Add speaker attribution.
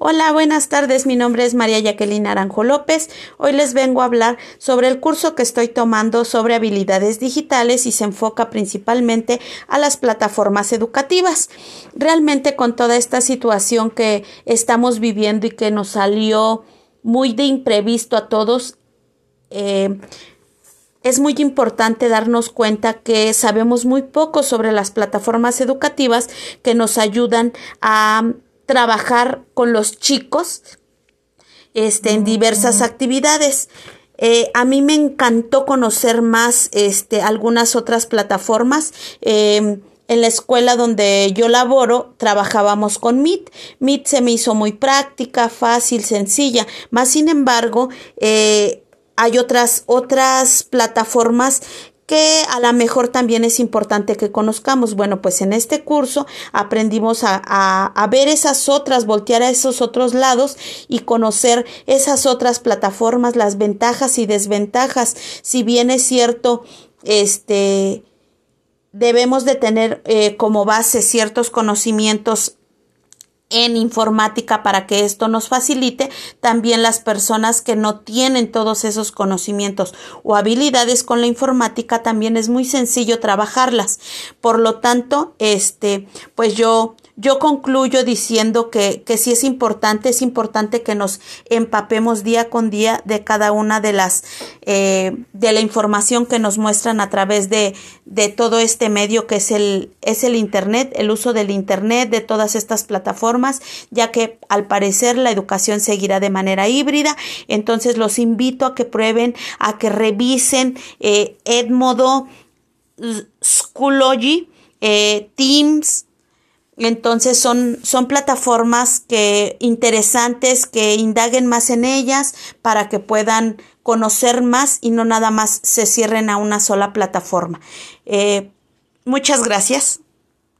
Speaker 1: Hola, buenas tardes. Mi nombre es María Jacqueline Aranjo López. Hoy les vengo a hablar sobre el curso que estoy tomando sobre habilidades digitales y se enfoca principalmente a las plataformas educativas. Realmente con toda esta situación que estamos viviendo y que nos salió muy de imprevisto a todos, eh, es muy importante darnos cuenta que sabemos muy poco sobre las plataformas educativas que nos ayudan a trabajar con los chicos este, en diversas actividades. Eh, a mí me encantó conocer más este, algunas otras plataformas. Em, en la escuela donde yo laboro trabajábamos con Meet. Meet se me hizo muy práctica, fácil, sencilla. Más sin embargo, eh, hay otras, otras plataformas que a lo mejor también es importante que conozcamos. Bueno, pues en este curso aprendimos a, a, ver esas otras, voltear a esos otros lados y conocer esas otras plataformas, las ventajas y desventajas. Si bien es cierto, este, debemos de tener eh, como base ciertos conocimientos en informática para que esto nos facilite también las personas que no tienen todos esos conocimientos o habilidades con la informática también es muy sencillo trabajarlas. Por lo tanto este pues yo yo concluyo diciendo que, que sí es importante, es importante que nos empapemos día con día de cada una de las, eh, de la información que nos muestran a través de, de todo este medio que es el, es el Internet, el uso del Internet, de todas estas plataformas, ya que al parecer la educación seguirá de manera híbrida. Entonces los invito a que prueben, a que revisen eh, Edmodo, Schoology, eh, Teams, entonces son, son plataformas que interesantes que indaguen más en ellas para que puedan conocer más y no nada más se cierren a una sola plataforma. Eh, muchas gracias.